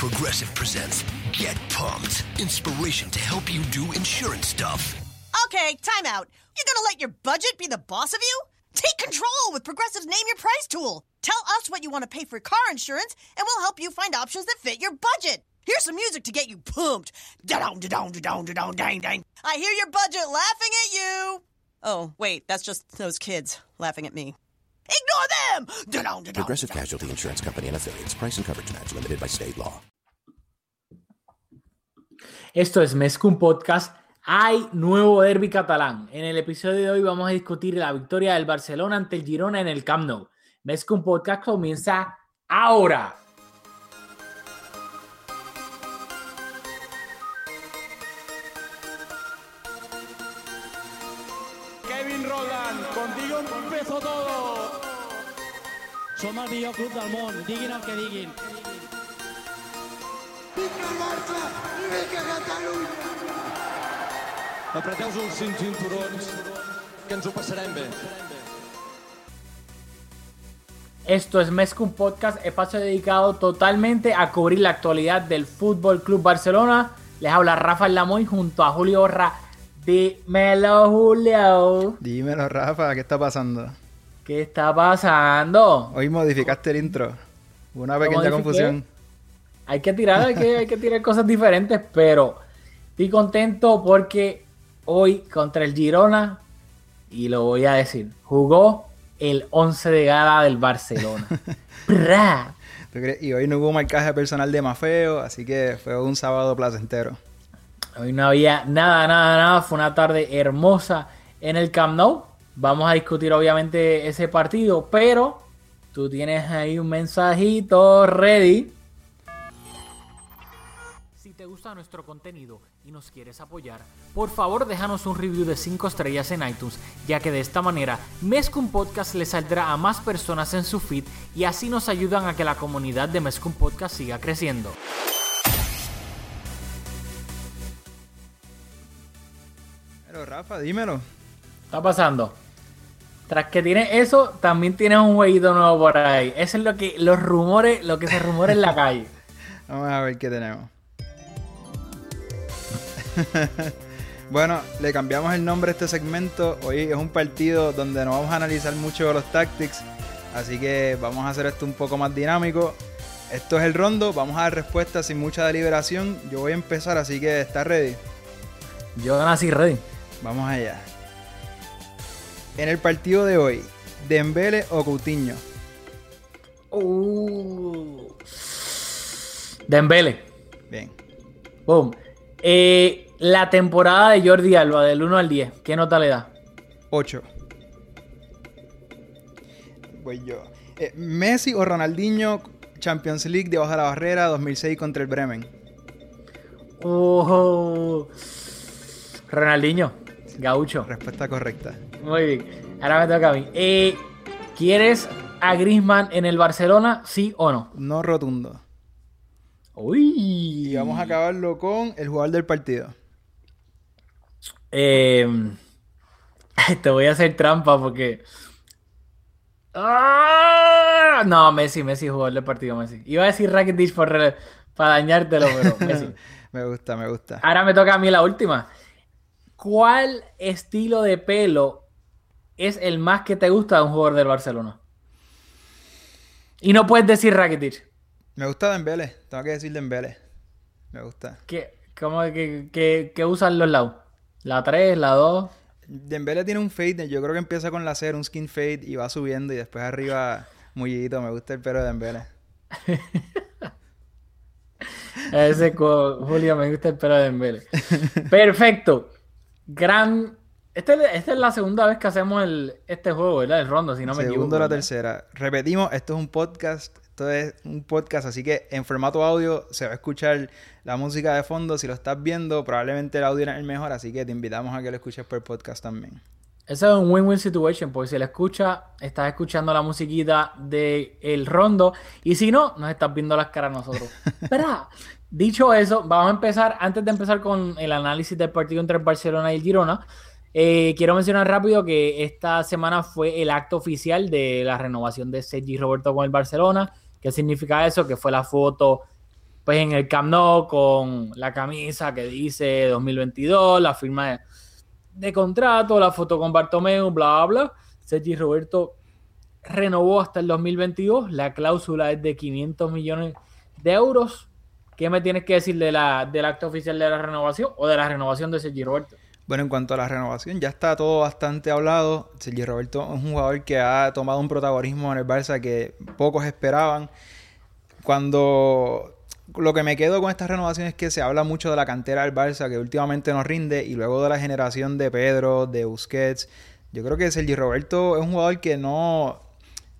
Progressive presents Get Pumped. Inspiration to help you do insurance stuff. Okay, time out. You're gonna let your budget be the boss of you? Take control with Progressive's Name Your Price tool. Tell us what you want to pay for car insurance, and we'll help you find options that fit your budget. Here's some music to get you pumped. Da-dong, da-dong, da-dong, da-dong, dang, dang. I hear your budget laughing at you. Oh, wait, that's just those kids laughing at me. Ignore them! Da-dong, da-dong, Progressive. Casualty Insurance Company and affiliates. Price and coverage match limited by state law. Esto es Mezcum Podcast. Hay nuevo derby catalán. En el episodio de hoy vamos a discutir la victoria del Barcelona ante el Girona en el Camp Nou. Mezcum Podcast comienza ahora. Som el millor club del món, diguin el que diguin. Apreteu-vos els cinc cinturons, que ens ho passarem bé. Esto es Mezcum Podcast, espacio dedicado totalmente a cubrir la actualidad del Fútbol Club Barcelona. Les habla Rafael Lamoy junto a Julio Orra. Dímelo, Julio. Dímelo, Rafa, ¿qué está pasando? ¿Qué está pasando? Hoy modificaste el intro. Hubo Una pequeña confusión. Hay que tirar, hay que, hay que tirar cosas diferentes, pero estoy contento porque hoy contra el Girona, y lo voy a decir, jugó el 11 de gala del Barcelona. Y hoy no hubo marcaje personal de Mafeo, así que fue un sábado placentero. Hoy no había nada, nada, nada. Fue una tarde hermosa en el Camp Nou. Vamos a discutir obviamente ese partido, pero tú tienes ahí un mensajito ready. Si te gusta nuestro contenido y nos quieres apoyar, por favor déjanos un review de 5 estrellas en iTunes, ya que de esta manera Mezcum Podcast le saldrá a más personas en su feed y así nos ayudan a que la comunidad de Mezcum Podcast siga creciendo. Pero Rafa, dímelo. está pasando? Tras que tienes eso, también tienes un jueguito nuevo por ahí. Eso es lo que los rumores, lo que se rumora en la calle. Vamos a ver qué tenemos. bueno, le cambiamos el nombre a este segmento. Hoy es un partido donde no vamos a analizar mucho de los tactics. Así que vamos a hacer esto un poco más dinámico. Esto es el rondo. Vamos a dar respuestas sin mucha deliberación. Yo voy a empezar, así que ¿estás ready? Yo nací ready. Vamos allá. En el partido de hoy, Dembele o Coutinho. Uh. Dembele. Bien. Boom. Eh, la temporada de Jordi Alba del 1 al 10, ¿qué nota le da? 8. Voy yo. Eh, Messi o Ronaldinho, Champions League debajo de la barrera 2006 contra el Bremen. Uh. Ronaldinho, gaucho. Respuesta correcta. Muy bien. Ahora me toca a mí. Eh, ¿Quieres a Griezmann en el Barcelona? ¿Sí o no? No rotundo. Uy. Y vamos a acabarlo con el jugador del partido. Eh, te voy a hacer trampa porque. ¡Ah! No, Messi, Messi jugó el partido, Messi. Iba a decir Rakitic por re- para dañártelo, pero Messi. Me gusta, me gusta. Ahora me toca a mí la última. ¿Cuál estilo de pelo es el más que te gusta de un jugador del Barcelona? Y no puedes decir Rakitic. Me gusta Dembele. Tengo que decir Dembele. Me gusta. ¿Qué, cómo que, que, que usan los lados? ¿La 3, la 2? Dembele tiene un fade. Yo creo que empieza con la cera, un skin fade y va subiendo y después arriba mullidito. Me gusta el pelo de Dembele. Ese Julio me gusta el pelo de Dembele. Perfecto. Gran. Este, esta es la segunda vez que hacemos el, este juego, ¿verdad? El rondo, si no me Segundo equivoco. o la ¿verdad? tercera. Repetimos, esto es un podcast. Esto es un podcast, así que en formato audio se va a escuchar la música de fondo. Si lo estás viendo, probablemente el audio es el mejor, así que te invitamos a que lo escuches por podcast también. Esa es un win-win situation, porque si la escuchas, estás escuchando la musiquita del el rondo, y si no, nos estás viendo las caras nosotros. ¿Verdad? Dicho eso, vamos a empezar, antes de empezar con el análisis del partido entre el Barcelona y el Girona, eh, quiero mencionar rápido que esta semana fue el acto oficial de la renovación de Sergi Roberto con el Barcelona. ¿Qué significa eso? Que fue la foto pues en el Camp Nou con la camisa que dice 2022, la firma de, contrato, la foto con Bartomeu, bla, bla, bla. Sergi Roberto renovó hasta el 2022, la cláusula es de 500 millones de euros. ¿Qué me tienes que decir de la, del acto oficial de la renovación o de la renovación de Sergi Roberto? Bueno, en cuanto a la renovación, ya está todo bastante hablado. Sergi Roberto es un jugador que ha tomado un protagonismo en el Barça que pocos esperaban. Cuando lo que me quedo con esta renovación es que se habla mucho de la cantera del Barça, que últimamente nos rinde, y luego de la generación de Pedro, de Busquets. Yo creo que Sergi Roberto es un jugador que no.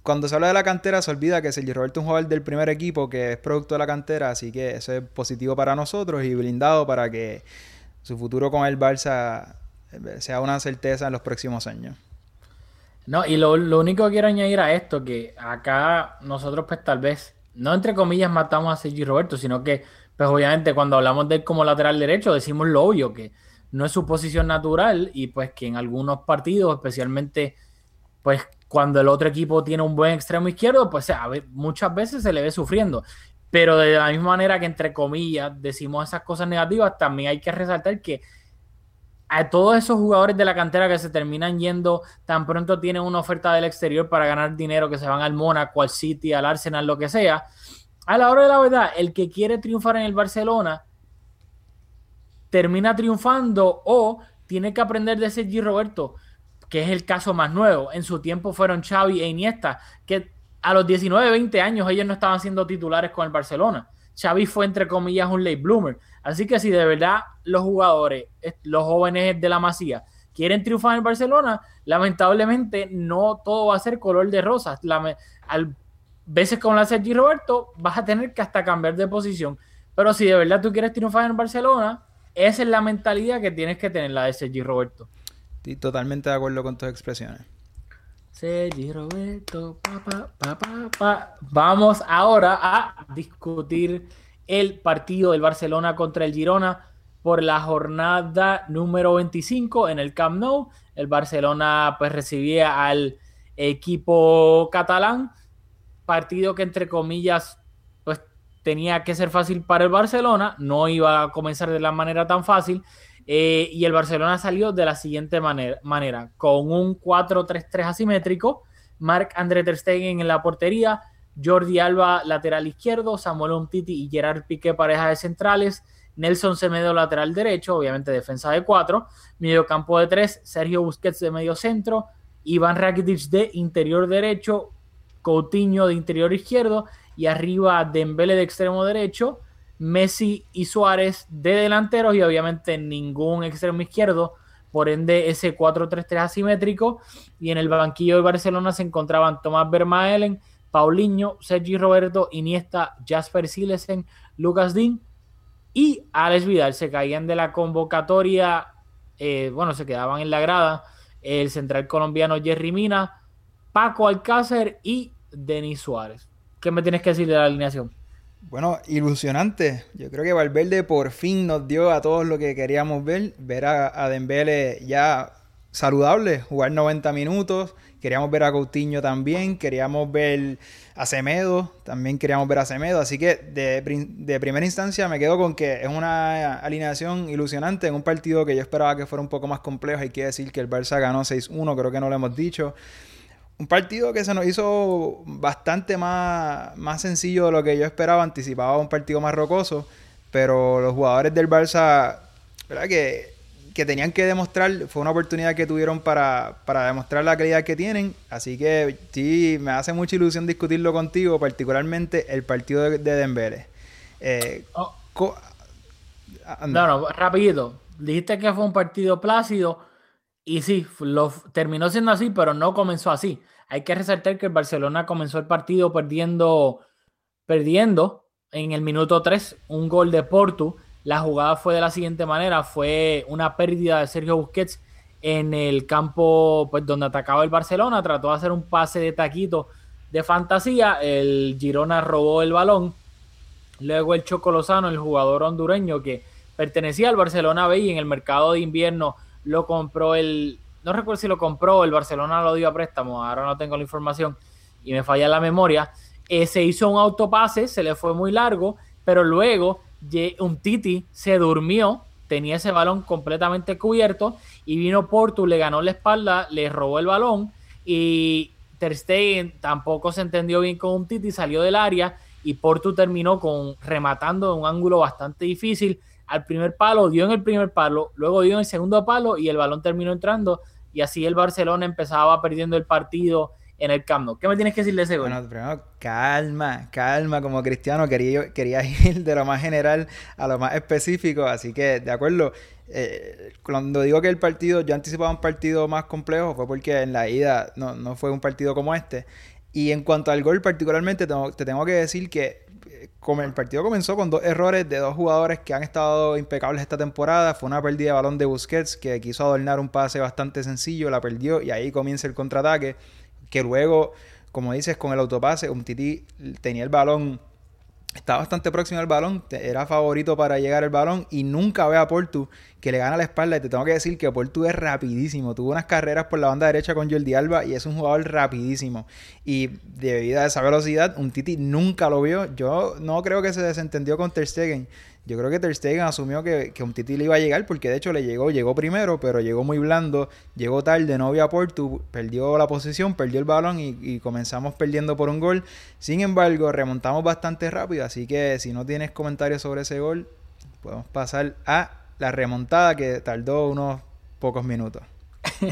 Cuando se habla de la cantera, se olvida que Sergi Roberto es un jugador del primer equipo que es producto de la cantera, así que eso es positivo para nosotros y blindado para que su futuro con el Barça eh, sea una certeza en los próximos años. No, y lo, lo único que quiero añadir a esto, que acá nosotros pues tal vez, no entre comillas matamos a Sergi Roberto, sino que pues obviamente cuando hablamos de él como lateral derecho decimos lo obvio, que no es su posición natural y pues que en algunos partidos, especialmente pues cuando el otro equipo tiene un buen extremo izquierdo, pues muchas veces se le ve sufriendo. Pero de la misma manera que entre comillas decimos esas cosas negativas, también hay que resaltar que a todos esos jugadores de la cantera que se terminan yendo tan pronto tienen una oferta del exterior para ganar dinero, que se van al Mónaco, al City, al Arsenal, lo que sea. A la hora de la verdad, el que quiere triunfar en el Barcelona termina triunfando o tiene que aprender de Sergi Roberto, que es el caso más nuevo. En su tiempo fueron Xavi e Iniesta, que a los 19, 20 años ellos no estaban siendo titulares con el Barcelona. Xavi fue entre comillas un late bloomer. Así que si de verdad los jugadores, los jóvenes de la Masía, quieren triunfar en el Barcelona, lamentablemente no todo va a ser color de rosas. Al, veces con la Sergi Roberto vas a tener que hasta cambiar de posición. Pero si de verdad tú quieres triunfar en Barcelona, esa es la mentalidad que tienes que tener la de Sergi Roberto. Estoy totalmente de acuerdo con tus expresiones. Sergi Roberto. Vamos ahora a discutir el partido del Barcelona contra el Girona por la jornada número 25 en el Camp Nou. El Barcelona pues recibía al equipo catalán, partido que entre comillas pues tenía que ser fácil para el Barcelona, no iba a comenzar de la manera tan fácil. Eh, y el Barcelona salió de la siguiente manera, con un 4-3-3 asimétrico, Marc André Ter Stegen en la portería, Jordi Alba lateral izquierdo, Samuel Umtiti y Gerard Piqué pareja de centrales, Nelson Semedo lateral derecho, obviamente defensa de 4, medio campo de 3, Sergio Busquets de medio centro, Iván Rakitic de interior derecho, Coutinho de interior izquierdo y arriba Dembele de extremo derecho, Messi y Suárez de delanteros y obviamente ningún extremo izquierdo, por ende ese 4-3-3 asimétrico y en el banquillo de Barcelona se encontraban Tomás Vermaelen, Paulinho, Sergi Roberto, Iniesta, Jasper Silesen, Lucas Dean y Alex Vidal se caían de la convocatoria, eh, bueno, se quedaban en la grada el central colombiano Jerry Mina, Paco Alcácer y Denis Suárez. ¿Qué me tienes que decir de la alineación? Bueno, ilusionante. Yo creo que Valverde por fin nos dio a todos lo que queríamos ver. Ver a, a Dembele ya saludable, jugar 90 minutos. Queríamos ver a Coutinho también. Queríamos ver a Semedo. También queríamos ver a Semedo. Así que de, de, primera instancia me quedo con que es una alineación ilusionante en un partido que yo esperaba que fuera un poco más complejo. Hay que decir que el Barça ganó 6-1, creo que no lo hemos dicho un partido que se nos hizo bastante más, más sencillo de lo que yo esperaba. Anticipaba un partido más rocoso. Pero los jugadores del Barça, ¿verdad? Que, que tenían que demostrar, fue una oportunidad que tuvieron para, para, demostrar la calidad que tienen. Así que sí, me hace mucha ilusión discutirlo contigo, particularmente el partido de, de Dembélé. Eh, oh. no, no, rapidito. Dijiste que fue un partido plácido y sí, lo, terminó siendo así, pero no comenzó así. Hay que resaltar que el Barcelona comenzó el partido perdiendo, perdiendo en el minuto 3 un gol de Porto. La jugada fue de la siguiente manera, fue una pérdida de Sergio Busquets en el campo pues, donde atacaba el Barcelona, trató de hacer un pase de taquito de fantasía, el Girona robó el balón, luego el Choco Lozano, el jugador hondureño que pertenecía al Barcelona B y en el mercado de invierno lo compró el, no recuerdo si lo compró, el Barcelona lo dio a préstamo, ahora no tengo la información y me falla la memoria. Eh, se hizo un autopase, se le fue muy largo, pero luego un Titi se durmió, tenía ese balón completamente cubierto y vino Portu, le ganó la espalda, le robó el balón y Ter Stegen tampoco se entendió bien con un Titi, salió del área y Portu terminó con rematando en un ángulo bastante difícil. Al primer palo, dio en el primer palo, luego dio en el segundo palo y el balón terminó entrando y así el Barcelona empezaba perdiendo el partido en el Camp. ¿Qué me tienes que decir de ese gol? Bueno, primero, calma, calma, como cristiano quería, quería ir de lo más general a lo más específico, así que de acuerdo, eh, cuando digo que el partido, yo anticipaba un partido más complejo, fue porque en la ida no, fue un partido como este. Y en cuanto al gol particularmente, te tengo que decir que como el partido comenzó con dos errores de dos jugadores que han estado impecables esta temporada. Fue una pérdida de balón de Busquets que quiso adornar un pase bastante sencillo, la perdió y ahí comienza el contraataque. Que luego, como dices, con el autopase, un Titi tenía el balón está bastante próximo al balón, era favorito para llegar al balón y nunca ve a Portu que le gana la espalda. Y te tengo que decir que Portu es rapidísimo. Tuvo unas carreras por la banda derecha con Jordi Alba y es un jugador rapidísimo. Y debido a esa velocidad, un Titi nunca lo vio. Yo no creo que se desentendió con Ter Stegen. Yo creo que Ter Stegen asumió que, que un Titi iba a llegar porque de hecho le llegó, llegó primero, pero llegó muy blando, llegó tarde, no vio a Portu, perdió la posición, perdió el balón y, comenzamos perdiendo por un gol. Sin embargo, remontamos bastante rápido, así que si no tienes comentarios sobre ese gol, podemos pasar a la remontada que tardó unos pocos minutos.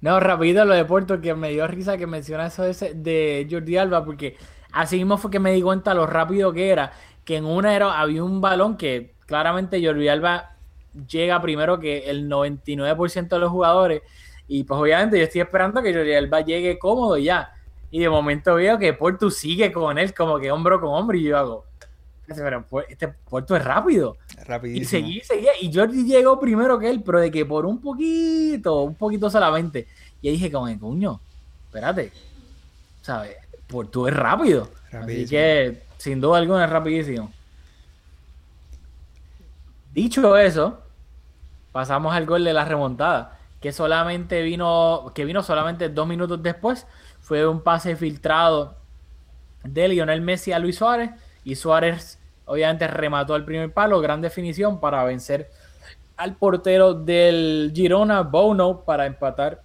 no, rápido lo de Porto, que me dio risa que menciona eso de, de Jordi Alba, porque así mismo fue que me di cuenta lo rápido que era que en una era, había un balón que claramente Jordi Alba llega primero que el 99% de los jugadores. Y pues obviamente yo estoy esperando que Jordi Alba llegue cómodo ya. Y de momento veo que Porto sigue con él como que hombro con hombro y yo hago, pero pues, este Porto es rápido. Rapidísimo. Y seguí, seguía. Y Jordi llegó primero que él, pero de que por un poquito, un poquito solamente. Y dije como, coño, espérate. ¿Sabes? Porto es rápido. Así que sin duda alguna es rapidísimo. Dicho eso, pasamos al gol de la remontada, que solamente vino, que vino solamente dos minutos después. Fue un pase filtrado de Lionel Messi a Luis Suárez y Suárez obviamente remató al primer palo, gran definición para vencer al portero del Girona, Bono, para empatar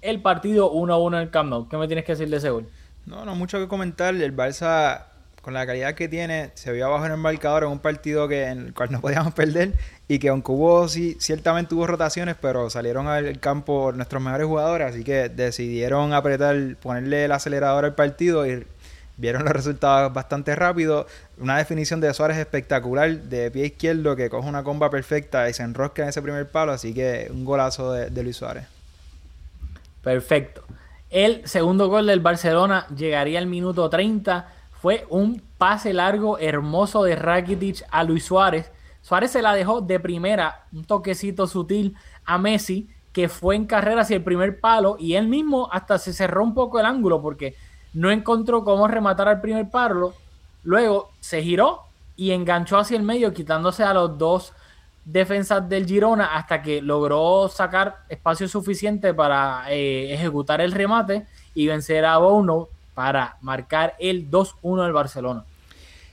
el partido 1-1 en el Camp Nou. ¿Qué me tienes que decir de ese gol? No, no mucho que comentar. El Barça con la calidad que tiene, se vio abajo en el marcador en un partido que en el cual no podíamos perder y que aunque hubo, sí, ciertamente hubo rotaciones, pero salieron al campo nuestros mejores jugadores, así que decidieron apretar, ponerle el acelerador al partido y vieron los resultados bastante rápido. Una definición de Suárez espectacular de pie izquierdo que coge una comba perfecta y se enrosca en ese primer palo, así que un golazo de, de Luis Suárez. Perfecto. El segundo gol del Barcelona llegaría al minuto 30 fue un pase largo hermoso de Rakitic a Luis Suárez. Suárez se la dejó de primera, un toquecito sutil a Messi, que fue en carrera hacia el primer palo y él mismo hasta se cerró un poco el ángulo porque no encontró cómo rematar al primer palo. Luego se giró y enganchó hacia el medio, quitándose a los dos defensas del Girona hasta que logró sacar espacio suficiente para eh, ejecutar el remate y vencer a Bono para marcar el 2-1 del Barcelona.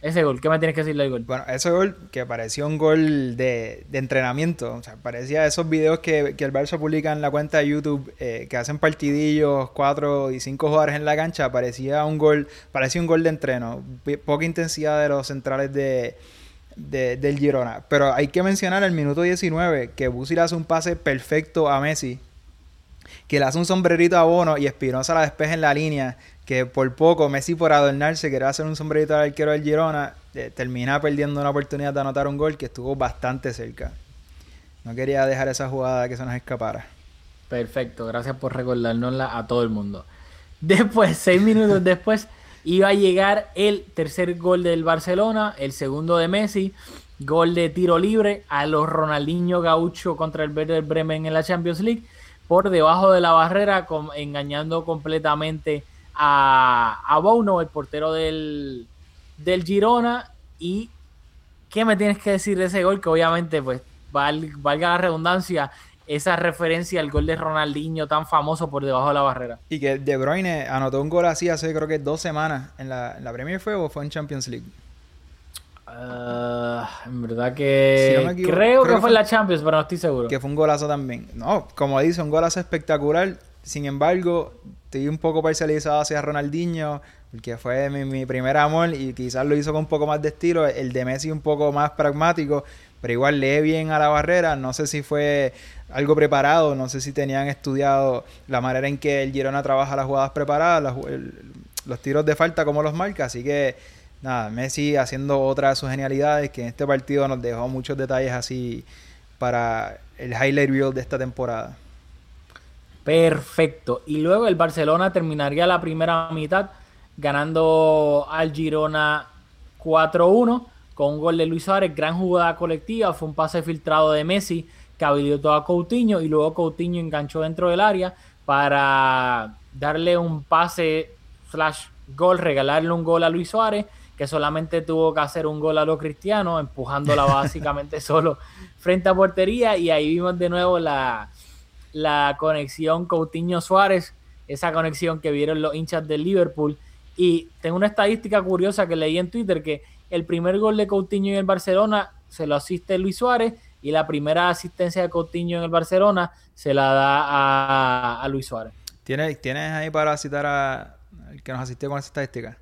Ese gol, ¿qué me tienes que decir del gol? Bueno, ese gol que parecía un gol de, entrenamiento, o sea, parecía esos videos que, el Barça publica en la cuenta de YouTube, eh, que hacen partidillos, cuatro y cinco jugadores en la cancha, parecía un gol, parecía un gol de entreno, poca intensidad de los centrales de, del Girona. Pero hay que mencionar el minuto 19, que Busi le hace un pase perfecto a Messi, que le hace un sombrerito a Bono y Espinosa la despeja en la línea que por poco Messi por adornarse quería hacer un sombrerito al arquero del Girona, eh, termina perdiendo una oportunidad de anotar un gol que estuvo bastante cerca. No quería dejar esa jugada que se nos escapara. Perfecto, gracias por recordárnosla a todo el mundo. Después, seis minutos después, iba a llegar el tercer gol del Barcelona, el segundo de Messi, gol de tiro libre a los Ronaldinho Gaucho contra el Werder Bremen en la Champions League, por debajo de la barrera, engañando completamente a, a Bono, el portero del, del Girona. ¿Y qué me tienes que decir de ese gol? Que obviamente, pues, valga la redundancia, esa referencia al gol de Ronaldinho tan famoso por debajo de la barrera. Y que De Bruyne anotó un gol así hace creo que dos semanas. ¿En la, en la Premier fue o fue en Champions League? Ah, en verdad que Si no me equivoco, creo, creo que que fue fue- en la Champions, pero no estoy seguro. que fue un golazo también. No, como dice, un golazo espectacular. Sin embargo, estoy un poco parcializado hacia Ronaldinho, porque fue mi, mi primer amor y quizás lo hizo con un poco más de estilo. El de Messi un poco más pragmático, pero igual lee bien a la barrera. No sé si fue algo preparado, no sé si tenían estudiado la manera en que el Girona trabaja las jugadas preparadas, los tiros de falta, como los marca. Así que, nada, Messi haciendo otra de sus genialidades, que en este partido nos dejó muchos detalles así para el highlight reel de esta temporada. Perfecto. Y luego el Barcelona terminaría la primera mitad ganando al Girona 4-1 con un gol de Luis Suárez, gran jugada colectiva, fue un pase filtrado de Messi que habilitó a Coutinho y luego Coutinho enganchó dentro del área para darle un pase slash gol, regalarle un gol a Luis Suárez que solamente tuvo que hacer un gol a lo cristiano, empujándola básicamente solo frente a portería y ahí vimos de nuevo la, la conexión Coutinho Suárez, esa conexión que vieron los hinchas del Liverpool. Y tengo una estadística curiosa que leí en Twitter que el primer gol de Coutinho en el Barcelona se lo asiste Luis Suárez y la primera asistencia de Coutinho en el Barcelona se la da a, a Luis Suárez. ¿Tienes, ¿Tienes ahí para citar a el que nos asistió con esa estadística?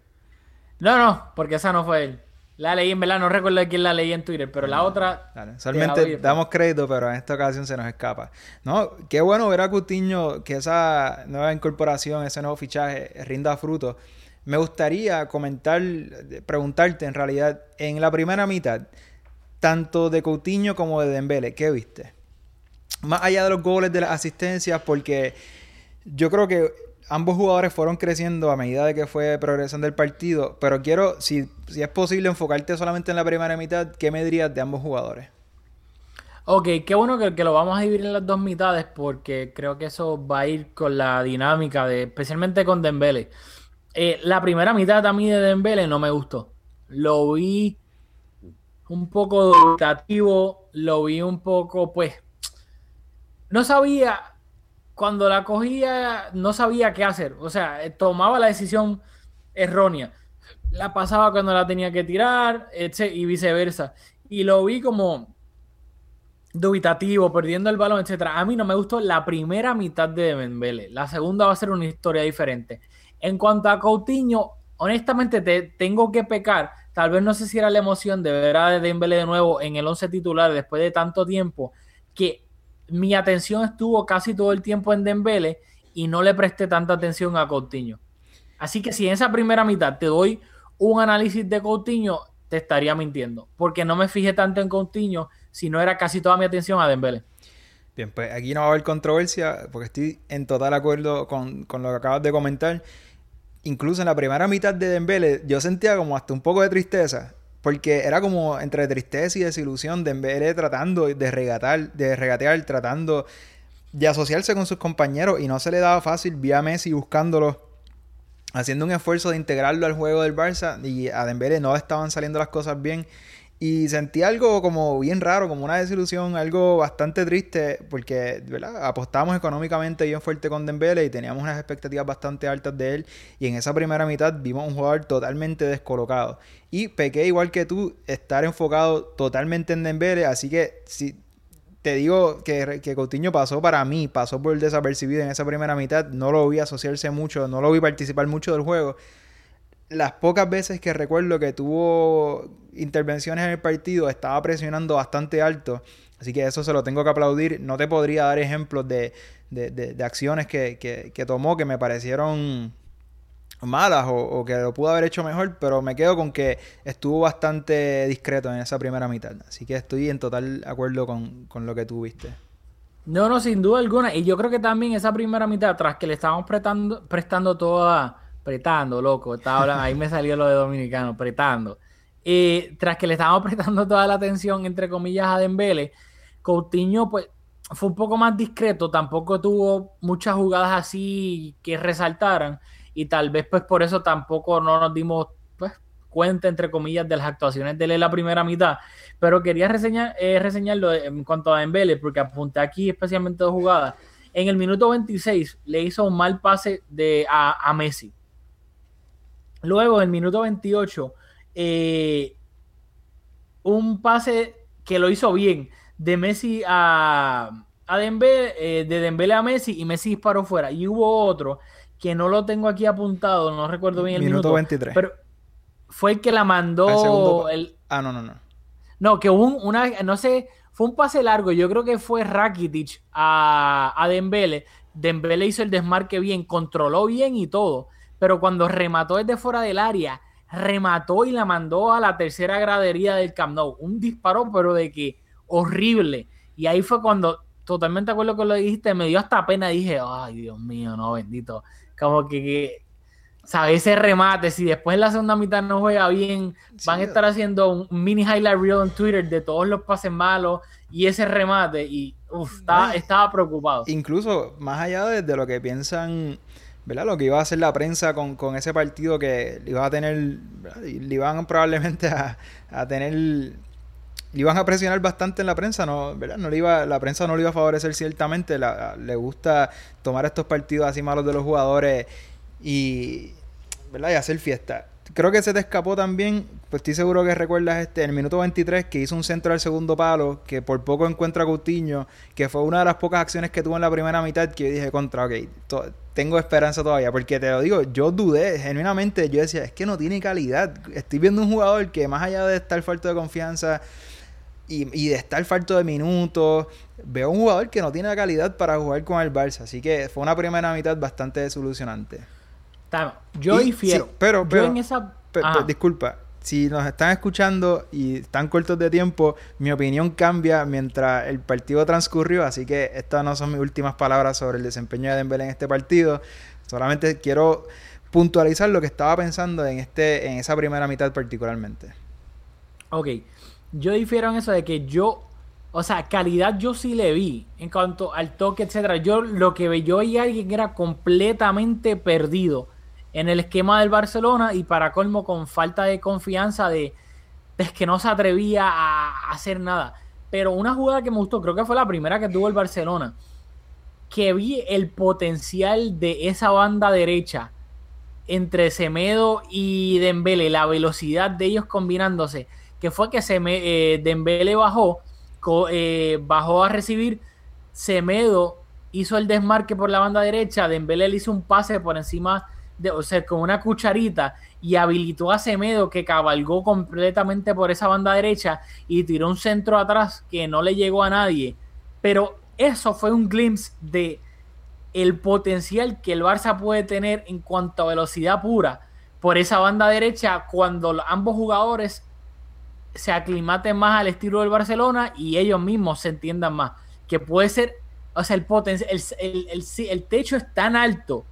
No, no, porque esa no fue él. La leí en verdad, no recuerdo de quién la leí en Twitter, pero la otra... Dale, Solamente damos crédito, pero en esta ocasión se nos escapa. No, qué bueno ver a Coutinho que esa nueva incorporación, ese nuevo fichaje rinda fruto. Me gustaría comentar, preguntarte en realidad, en la primera mitad, tanto de Coutinho como de Dembele, ¿qué viste? Más allá de los goles, de las asistencias, porque yo creo que ambos jugadores fueron creciendo a medida de que fue progresando el partido, pero quiero, si, si es posible, enfocarte solamente en la primera mitad, ¿qué me dirías de ambos jugadores? Ok, qué bueno que, que lo vamos a dividir en las dos mitades porque creo que eso va a ir con la dinámica de, especialmente con Dembele. Eh, la primera mitad a mí de Dembele no me gustó. Lo vi un poco dubitativo, lo vi un poco, pues, no sabía, cuando la cogía, no sabía qué hacer. O sea, eh, tomaba la decisión errónea. La pasaba cuando la tenía que tirar, etc., y viceversa. Y lo vi como dubitativo, perdiendo el balón, etcétera. A mí no me gustó la primera mitad de Dembele. La segunda va a ser una historia diferente. En cuanto a Coutinho, honestamente te tengo que pecar. Tal vez no sé si era la emoción de ver a Dembele de nuevo en el 11 titular después de tanto tiempo que mi atención estuvo casi todo el tiempo en Dembele y no le presté tanta atención a Coutinho. Así que si en esa primera mitad te doy un análisis de Coutinho, te estaría mintiendo, porque no me fijé tanto en Coutinho, sino era casi toda mi atención a Dembele. Bien, pues aquí no va a haber controversia porque estoy en total acuerdo con, con lo que acabas de comentar. Incluso en la primera mitad de Dembele yo sentía como hasta un poco de tristeza. Porque era como entre tristeza y desilusión Dembele tratando de regatar, de regatear, tratando de asociarse con sus compañeros y no se le daba fácil. Vi a Messi buscándolo, haciendo un esfuerzo de integrarlo al juego del Barça y a Dembele no estaban saliendo las cosas bien. Y sentí algo como bien raro, como una desilusión, algo bastante triste, porque ¿verdad? apostamos económicamente bien fuerte con Dembele y teníamos unas expectativas bastante altas de él. Y en esa primera mitad vimos un jugador totalmente descolocado. Y pequé igual que tú, estar enfocado totalmente en Dembele. Así que si te digo que, que Coutinho pasó para mí, pasó por desapercibido en esa primera mitad, no lo vi asociarse mucho, no lo vi participar mucho del juego las pocas veces que recuerdo que tuvo intervenciones en el partido, estaba presionando bastante alto. Así que eso se lo tengo que aplaudir. No te podría dar ejemplos de, de, de, acciones que, que, que, tomó que me parecieron malas o, o, que lo pudo haber hecho mejor, pero me quedo con que estuvo bastante discreto en esa primera mitad. Así que estoy en total acuerdo con, con lo que tú viste. No, no, sin duda alguna. Y yo creo que también esa primera mitad, tras que le estábamos prestando, prestando toda apretando, loco. Estaba, ahí me salió lo de dominicano, apretando. Eh, tras que le estábamos prestando toda la atención, entre comillas, a Dembele, Coutinho, pues, fue un poco más discreto. Tampoco tuvo muchas jugadas así que resaltaran. Y tal vez, pues, por eso tampoco no nos dimos, pues, cuenta, entre comillas, de las actuaciones de él en la primera mitad. Pero quería reseñar, eh, reseñarlo en cuanto a Dembele, porque apunté aquí especialmente dos jugadas. En el minuto 26 le hizo un mal pase de, a Messi. Luego, en el minuto 28, eh, un pase que lo hizo bien de Messi a, a Dembélé, eh, de Dembélé a Messi y Messi disparó fuera. Y hubo otro que no lo tengo aquí apuntado, no recuerdo bien el Minuto minuto. 23. Pero fue el que la mandó. el- Ah, no, no, no. no, que hubo un- una, no sé, fue un pase largo. Yo creo que fue Rakitic a, a Dembele. Dembele hizo el desmarque bien, controló bien y todo. Pero cuando remató desde fuera del área, remató y la mandó a la tercera gradería del Camp Nou. Un disparo, pero de que horrible. Y ahí fue cuando, totalmente de acuerdo con lo que dijiste, me dio hasta pena. Dije, ay, Dios mío, no, bendito. Como que, que ¿sabes? Ese remate, si después en la segunda mitad no juega bien, van a estar haciendo un mini highlight reel en Twitter de todos los pases malos y ese remate. Y uf, estaba, estaba preocupado. Incluso más allá de, de lo que piensan, ¿verdad? Lo que iba a hacer la prensa con, con ese partido que le iba a tener, le iban probablemente a, a tener, le iban a presionar bastante en la prensa, ¿no? ¿verdad? No le iba, la prensa no le iba a favorecer ciertamente, la- le gusta tomar estos partidos así malos de los jugadores y, ¿verdad? Y hacer fiesta. Creo que se te escapó también, pues estoy seguro que recuerdas este, en el minuto 23 que hizo un centro al segundo palo, que por poco encuentra a Coutinho, que fue una de las pocas acciones que tuvo en la primera mitad que yo dije contra, ok, to- tengo esperanza todavía, porque te lo digo, yo dudé, genuinamente, yo decía, es que no tiene calidad. Estoy viendo un jugador que más allá de estar falto de confianza y, y de estar falto de minutos, veo un jugador que no tiene la calidad para jugar con el Barça, así que fue una primera mitad bastante desilusionante. Yo difiero. sí, pero- Yo pero- en esa. Pe- disculpa, si nos están escuchando y están cortos de tiempo, mi opinión cambia mientras el partido transcurrió, así que estas no son mis últimas palabras sobre el desempeño de Dembélé en este partido. Solamente quiero puntualizar lo que estaba pensando en este en esa primera mitad particularmente. Ok, yo difiero en eso de que yo, o sea, calidad yo sí le vi en cuanto al toque, etcétera. Yo lo que yo a alguien era completamente perdido en el esquema del Barcelona y para colmo con falta de confianza de, de que no se atrevía a hacer nada. Pero una jugada que me gustó, creo que fue la primera que tuvo el Barcelona, que vi el potencial de esa banda derecha entre Semedo y Dembele, la velocidad de ellos combinándose, que fue que eh, Dembele bajó, eh, bajó a recibir, Semedo hizo el desmarque por la banda derecha, Dembele le hizo un pase por encima, de, o sea, con una cucharita y habilitó a Semedo que cabalgó completamente por esa banda derecha y tiró un centro atrás que no le llegó a nadie. Pero eso fue un glimpse de el potencial que el Barça puede tener en cuanto a velocidad pura por esa banda derecha cuando ambos jugadores se aclimaten más al estilo del Barcelona y ellos mismos se entiendan más. Que puede ser, o sea, el potencial, el, el- el- el techo es tan alto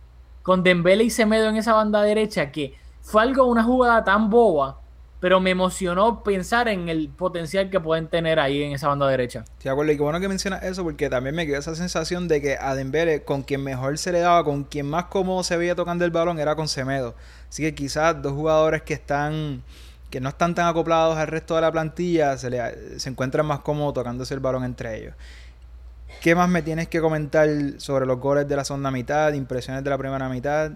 con Dembele y Semedo en esa banda derecha que fue algo, una jugada tan boba, pero me emocionó pensar en el potencial que pueden tener ahí en esa banda derecha. Estoy de acuerdo y qué bueno que mencionas eso porque también me quedó esa sensación de que a Dembele con quien mejor se le daba, con quien más cómodo se veía tocando el balón era con Semedo. Así que quizás dos jugadores que están que no están tan acoplados al resto de la plantilla se, le, se encuentran más cómodos tocándose el balón entre ellos. ¿Qué más me tienes que comentar sobre los goles de la segunda mitad, impresiones de la primera mitad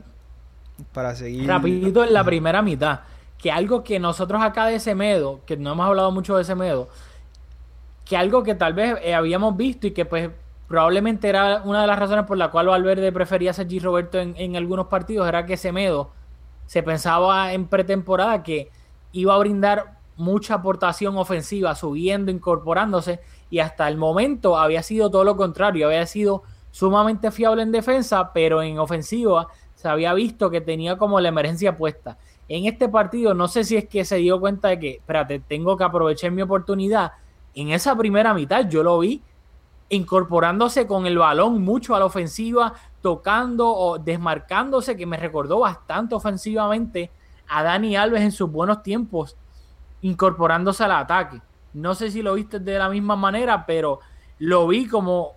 para seguir Rapidito en la primera mitad. Que algo que nosotros acá de Semedo, que no hemos hablado mucho de Semedo, que algo que tal vez eh, habíamos visto y que pues probablemente era una de las razones por la cual Valverde prefería a Sergi Roberto en, en algunos partidos, era que Semedo se pensaba en pretemporada que iba a brindar mucha aportación ofensiva, subiendo, incorporándose, y hasta el momento había sido todo lo contrario, había sido sumamente fiable en defensa, pero en ofensiva se había visto que tenía como la emergencia puesta. En este partido, no sé si es que se dio cuenta de que, espérate, tengo que aprovechar mi oportunidad. En esa primera mitad yo lo vi incorporándose con el balón mucho a la ofensiva, tocando o desmarcándose, que me recordó bastante ofensivamente a Dani Alves en sus buenos tiempos, incorporándose al ataque. No sé si lo viste de la misma manera, pero lo vi como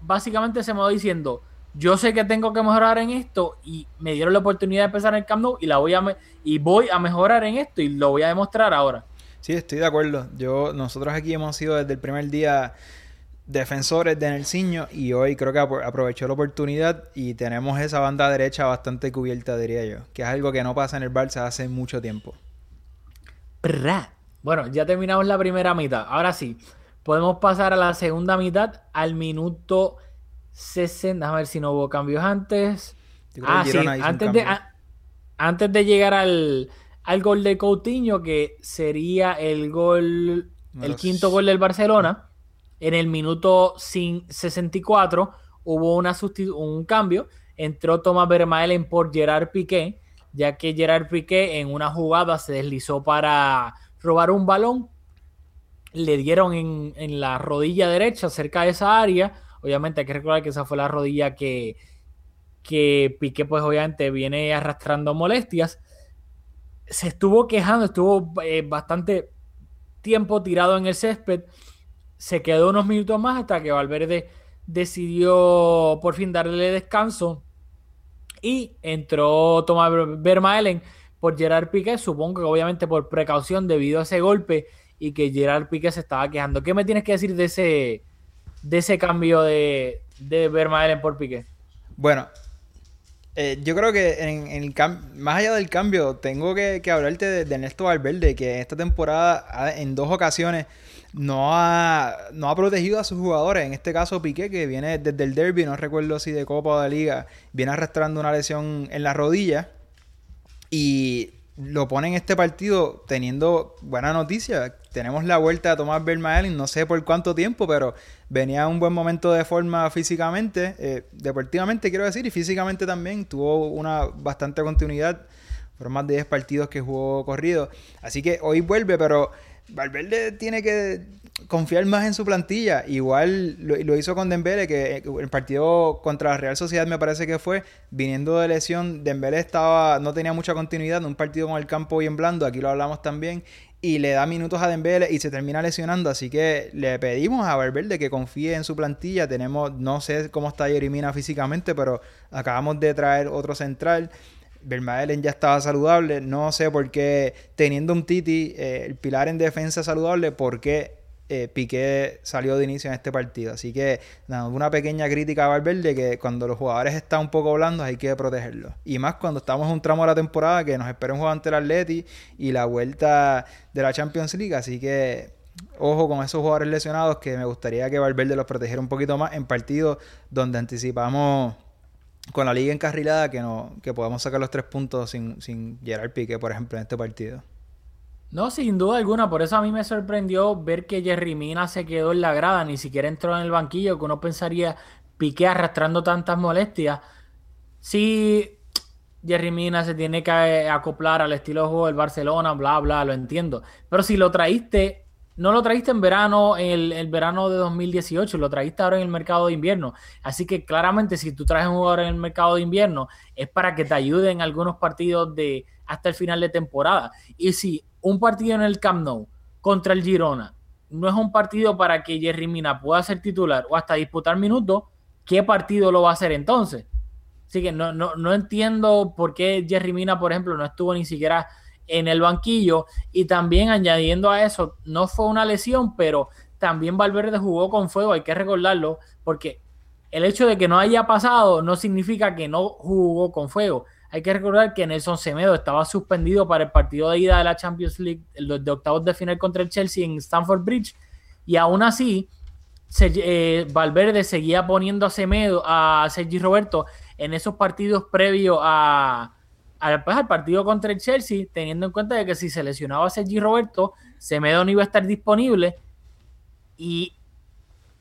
básicamente se me va diciendo, yo sé que tengo que mejorar en esto y me dieron la oportunidad de empezar en el Camp Nou y la voy a y voy a mejorar en esto y lo voy a demostrar ahora. Sí, estoy de acuerdo. Yo, nosotros aquí hemos sido desde el primer día defensores de Nelsinho y hoy creo que apro- aprovechó la oportunidad y tenemos esa banda derecha bastante cubierta, diría yo, que es algo que no pasa en el Barça hace mucho tiempo. Bueno, ya terminamos la primera mitad. Ahora sí, podemos pasar a la segunda mitad al minuto 60. A ver si no hubo cambios antes. Ah, sí, antes de, a- antes de llegar al, al gol de Coutinho, que sería el gol, el quinto gol del Barcelona, en el minuto cin- 64 hubo una un cambio, entró Thomas Vermaelen por Gerard Piqué, ya que Gerard Piqué en una jugada se deslizó para robar un balón, le dieron en, en la rodilla derecha cerca de esa área, obviamente hay que recordar que esa fue la rodilla que, que Piqué pues obviamente viene arrastrando molestias. Se estuvo quejando, estuvo eh, bastante tiempo tirado en el césped. Se quedó unos minutos más hasta que Valverde decidió por fin darle descanso. Y entró Tomás Vermaelen por Gerard Piqué, supongo que obviamente por precaución debido a ese golpe y que Gerard Piqué se estaba quejando. ¿Qué me tienes que decir de ese, de ese cambio de, de Vermaelen por Piqué? Bueno, eh, yo creo que en, en el más allá del cambio, tengo que, que hablarte de, de Ernesto Valverde, que esta temporada en dos ocasiones no ha, no ha protegido a sus jugadores. En este caso, Piqué, que viene desde el derby, no recuerdo si de Copa o de Liga, viene arrastrando una lesión en la rodilla y lo pone en este partido teniendo buena noticia. Tenemos la vuelta de Tomás Vermaelen, no sé por cuánto tiempo, pero venía un buen momento de forma físicamente, eh, deportivamente quiero decir, y físicamente también tuvo una bastante continuidad. Fueron más de 10 partidos que jugó corrido. Así que hoy vuelve, pero Valverde tiene que confiar más en su plantilla. Igual lo, hizo con Dembélé, que eh, el partido contra la Real Sociedad me parece que fue, viniendo de lesión, Dembélé estaba, no tenía mucha continuidad un partido con el campo bien blando, aquí lo hablamos también, y le da minutos a Dembélé y se termina lesionando, así que le pedimos a Valverde que confíe en su plantilla. Tenemos, no sé cómo está Yerimina físicamente, pero acabamos de traer otro central. Vermaelen ya estaba saludable. No sé por qué, teniendo un Titi, eh, el pilar en defensa saludable, por qué eh, Piqué salió de inicio en este partido. Así que, una pequeña crítica a Valverde que cuando los jugadores están un poco blandos hay que protegerlos. Y más cuando estamos en un tramo de la temporada que nos espera un juego ante el Atleti y la vuelta de la Champions League. Así que, ojo con esos jugadores lesionados que me gustaría que Valverde los protegiera un poquito más en partidos donde anticipamos con la liga encarrilada que no que podamos sacar los tres puntos sin, sin Gerard Piqué, por ejemplo, en este partido. No, sin duda alguna. Por eso a mí me sorprendió ver que Jerry Mina se quedó en la grada, ni siquiera entró en el banquillo, que uno pensaría Piqué arrastrando tantas molestias. Sí, Jerry Mina se tiene que acoplar al estilo de juego del Barcelona, bla, bla, lo entiendo. Pero si lo traíste, no lo traíste en verano, el, el verano de 2018, lo traíste ahora en el mercado de invierno. Así que claramente si tú traes un jugador en el mercado de invierno es para que te ayude en algunos partidos de hasta el final de temporada. Y si un partido en el Camp Nou contra el Girona no es un partido para que Jerry Mina pueda ser titular o hasta disputar minutos, ¿qué partido lo va a hacer entonces? Así que no, no, no entiendo por qué Jerry Mina, por ejemplo, no estuvo ni siquiera en el banquillo. Y también añadiendo a eso, no fue una lesión, pero también Valverde jugó con fuego, hay que recordarlo, porque el hecho de que no haya pasado no significa que no jugó con fuego. Hay que recordar que Nelson Semedo estaba suspendido para el partido de ida de la Champions League, de octavos de final contra el Chelsea en Stamford Bridge, y aún así eh, Valverde seguía poniendo a Semedo, a Sergi Roberto en esos partidos previos a, a, pues, al partido contra el Chelsea, teniendo en cuenta de que si se lesionaba a Sergi Roberto, Semedo no iba a estar disponible y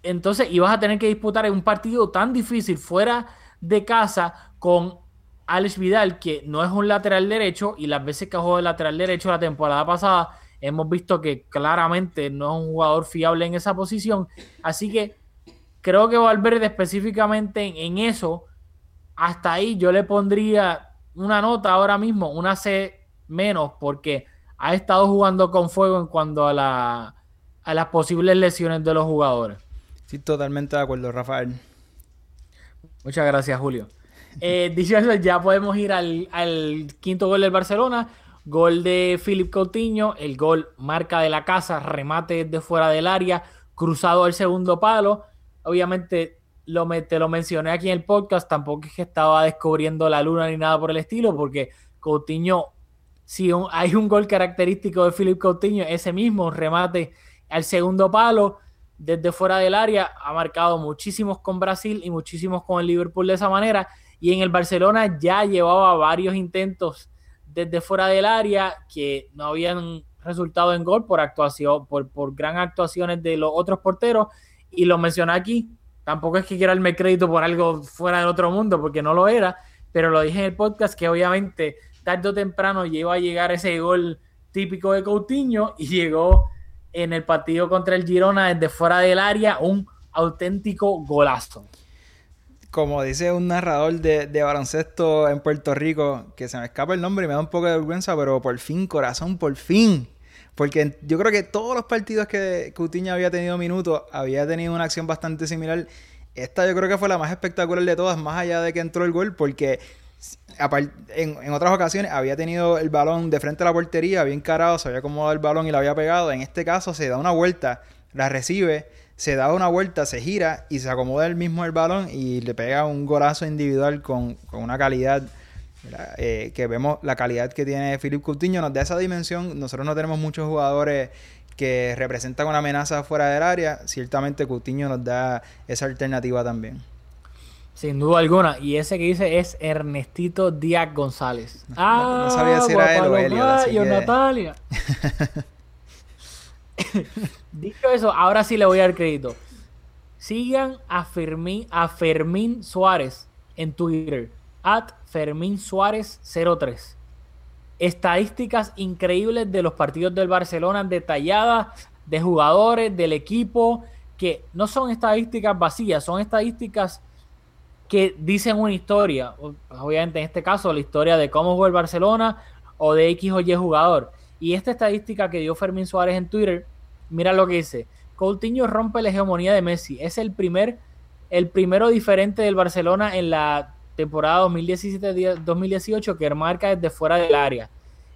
entonces ibas a tener que disputar un partido tan difícil fuera de casa con Alex Vidal, que no es un lateral derecho, y las veces que jugó de lateral derecho la temporada pasada, hemos visto que claramente no es un jugador fiable en esa posición. Así que creo que Valverde específicamente en, en eso, hasta ahí yo le pondría una nota ahora mismo, una C menos, porque ha estado jugando con fuego en cuanto a, la, a las posibles lesiones de los jugadores. Sí, totalmente de acuerdo, Rafael. Muchas gracias, Julio. Eh, dicho eso, ya podemos ir al, al, quinto gol del Barcelona. Gol de Philip Coutinho, el gol marca de la casa, remate de fuera del área, cruzado al segundo palo. Obviamente lo, te lo mencioné aquí en el podcast, tampoco es que estaba descubriendo la luna ni nada por el estilo, porque Coutinho si hay un gol característico de Philip Coutinho, ese mismo remate al segundo palo desde fuera del área, ha marcado muchísimos con Brasil y muchísimos con el Liverpool de esa manera. Y en el Barcelona ya llevaba varios intentos desde fuera del área que no habían resultado en gol por actuación, por, por gran actuaciones de los otros porteros. Y lo mencioné aquí. Tampoco es que quiera darme crédito por algo fuera del otro mundo, porque no lo era, pero lo dije en el podcast que obviamente tarde o temprano lleva a llegar ese gol típico de Coutinho y llegó en el partido contra el Girona desde fuera del área un auténtico golazo. Como dice un narrador de, de baloncesto en Puerto Rico, que se me escapa el nombre y me da un poco de vergüenza, pero por fin, corazón, por fin. Porque yo creo que todos los partidos que Coutinho había tenido minutos, había tenido una acción bastante similar. Esta yo creo que fue la más espectacular de todas, más allá de que entró el gol, porque en otras ocasiones había tenido el balón de frente a la portería, había encarado, se había acomodado el balón y lo había pegado. En este caso se da una vuelta, la recibe, se da una vuelta, se gira y se acomoda el mismo el balón y le pega un golazo individual con, con una calidad Eh, que vemos la calidad que tiene Philip Coutinho, nos da esa dimensión. Nosotros no tenemos muchos jugadores que representan una amenaza fuera del área. Ciertamente Coutinho nos da esa alternativa también. Sin duda alguna. Y ese que dice es Ernestito Díaz González. no sabía si era él o Yo, que- Natalia. Dicho eso, ahora sí le voy a dar crédito. Sigan a Fermín, a Fermín Suárez en Twitter. At Fermín Suárez 03. Estadísticas increíbles de los partidos del Barcelona, detalladas de jugadores, del equipo, que no son estadísticas vacías, son estadísticas que dicen una historia. Obviamente, en este caso, la historia de cómo jugó el Barcelona o de X o Y jugador. Y esta estadística que dio Fermín Suárez en Twitter, mira lo que dice. Coutinho rompe la hegemonía de Messi. Es el primer, el primero diferente del Barcelona en la temporada 2017-2018 que marca desde fuera del área.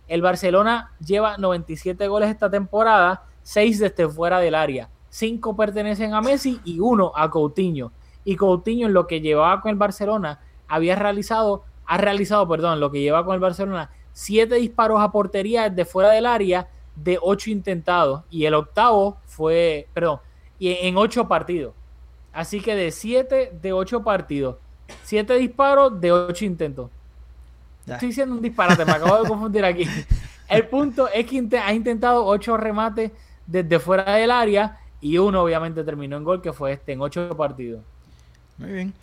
El Barcelona lleva 97 goles esta temporada, 6 desde fuera del área. 5 pertenecen a Messi y 1 a Coutinho. Y Coutinho en lo que llevaba con el Barcelona había realizado, ha realizado, perdón, lo que lleva con el Barcelona, 7 disparos a portería desde fuera del área de 8 intentados. Y el octavo fue, perdón, y en 8 partidos. Así que de 7 de 8 partidos, 7 disparos de 8 intentos. Ya. Estoy diciendo un disparate, me acabo de confundir aquí. El punto es que ha intentado 8 remates desde fuera del área y uno obviamente terminó en gol, que fue este en 8 partidos. Muy bien.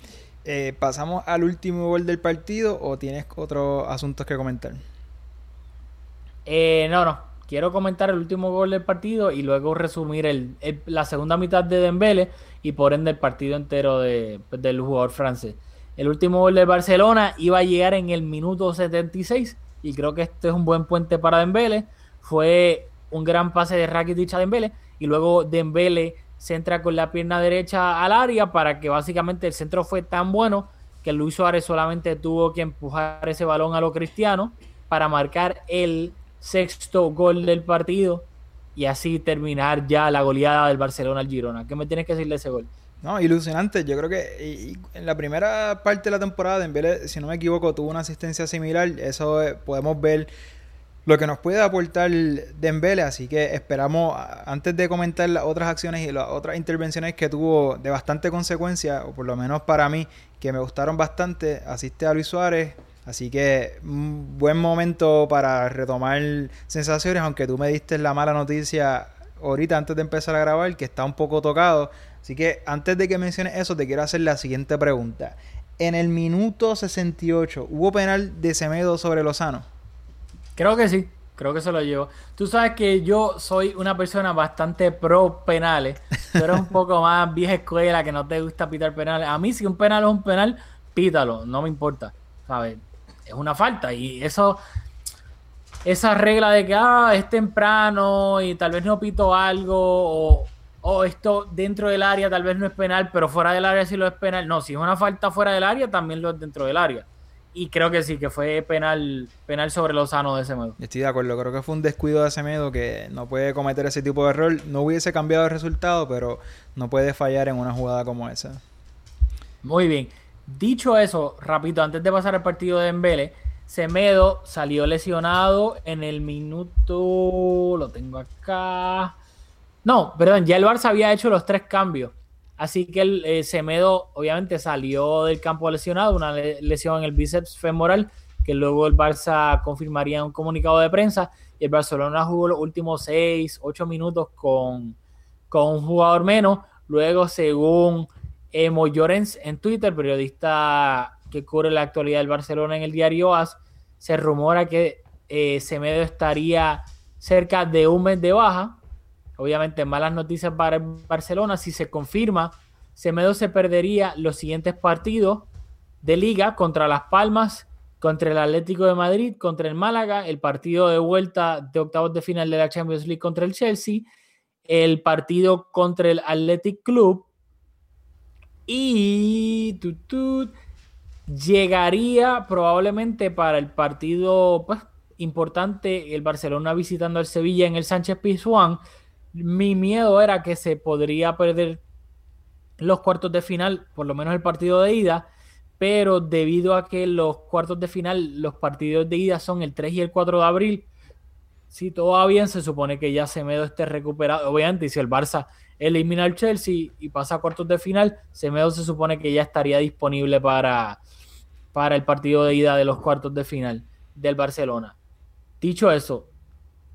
Eh, ¿Pasamos al último gol del partido o tienes otros asuntos que comentar? Eh, no, no. Quiero comentar el último gol del partido y luego resumir el, el- la segunda mitad de Dembele y por ende el partido entero de- del jugador francés. El último gol del Barcelona iba a llegar en el minuto 76 y creo que este es un buen puente para Dembele. Fue un gran pase de Rakitic a Dembele y luego Dembele centra con la pierna derecha al área para que básicamente el centro fue tan bueno que Luis Suárez solamente tuvo que empujar ese balón a lo cristiano para marcar el sexto gol del partido y así terminar ya la goleada del Barcelona al Girona. ¿Qué me tienes que decir de ese gol? No, ilusionante. Yo creo que en la primera parte de la temporada, Dembélé, si no me equivoco, tuvo una asistencia similar. Eso eh, podemos ver lo que nos puede aportar Dembélé. Así que esperamos, antes de comentar las otras acciones y las otras intervenciones que tuvo de bastante consecuencia, o por lo menos para mí, que me gustaron bastante, asiste a Luis Suárez. Así que un buen momento para retomar sensaciones, aunque tú me diste la mala noticia ahorita antes de empezar a grabar, que está un poco tocado. Así que antes de que menciones eso, te quiero hacer la siguiente pregunta. En el minuto 68, ¿hubo penal de Semedo sobre Lozano? Creo que sí, creo que se lo llevo. Tú sabes que yo soy una persona bastante pro penales. Tú eres un poco más vieja escuela que no te gusta pitar penales. A mí si un penal es un penal, pítalo, no me importa. ¿Sabes? Es una falta y eso esa regla de que ah, es temprano y tal vez no pito algo o, o esto dentro del área tal vez no es penal, pero fuera del área sí lo es penal. No, si es una falta fuera del área, también lo es dentro del área. Y creo que sí, que fue penal, penal sobre Lozano de. Yo Estoy de acuerdo, creo que fue un descuido de Semedo que no puede cometer ese tipo de error. No hubiese cambiado el resultado, pero no puede fallar en una jugada como esa. Muy bien. Dicho eso, rapidito, antes de pasar al partido de Dembele, Semedo salió lesionado en el minuto. Lo tengo acá. No, perdón, ya el Barça había hecho los tres cambios. Así que el eh, Semedo obviamente salió del campo lesionado, una lesión en el bíceps femoral, que luego el Barça confirmaría en un comunicado de prensa. Y el Barcelona jugó los últimos seis, ocho minutos con, con un jugador menos. Luego, según Emo Llorens en Twitter, periodista que cubre la actualidad del Barcelona en el diario AS, se rumora que eh, Semedo estaría cerca de un mes de baja. Obviamente, malas noticias para el Barcelona. Si se confirma, Semedo se perdería los siguientes partidos de liga contra Las Palmas, contra el Atlético de Madrid, contra el Málaga, el partido de vuelta de octavos de final de la Champions League contra el Chelsea, el partido contra el Athletic Club y llegaría probablemente para el partido pues, importante, el Barcelona visitando al Sevilla en el Sánchez Pizjuán. Mi miedo era que se podría perder los cuartos de final, por lo menos el partido de ida, pero debido a que los cuartos de final, los partidos de ida son el 3 y el 4 de abril, si todo bien, se supone que ya Semedo esté recuperado. Obviamente, y si el Barça elimina al Chelsea y pasa a cuartos de final, Semedo se supone que ya estaría disponible para, para el partido de ida de los cuartos de final del Barcelona. Dicho eso,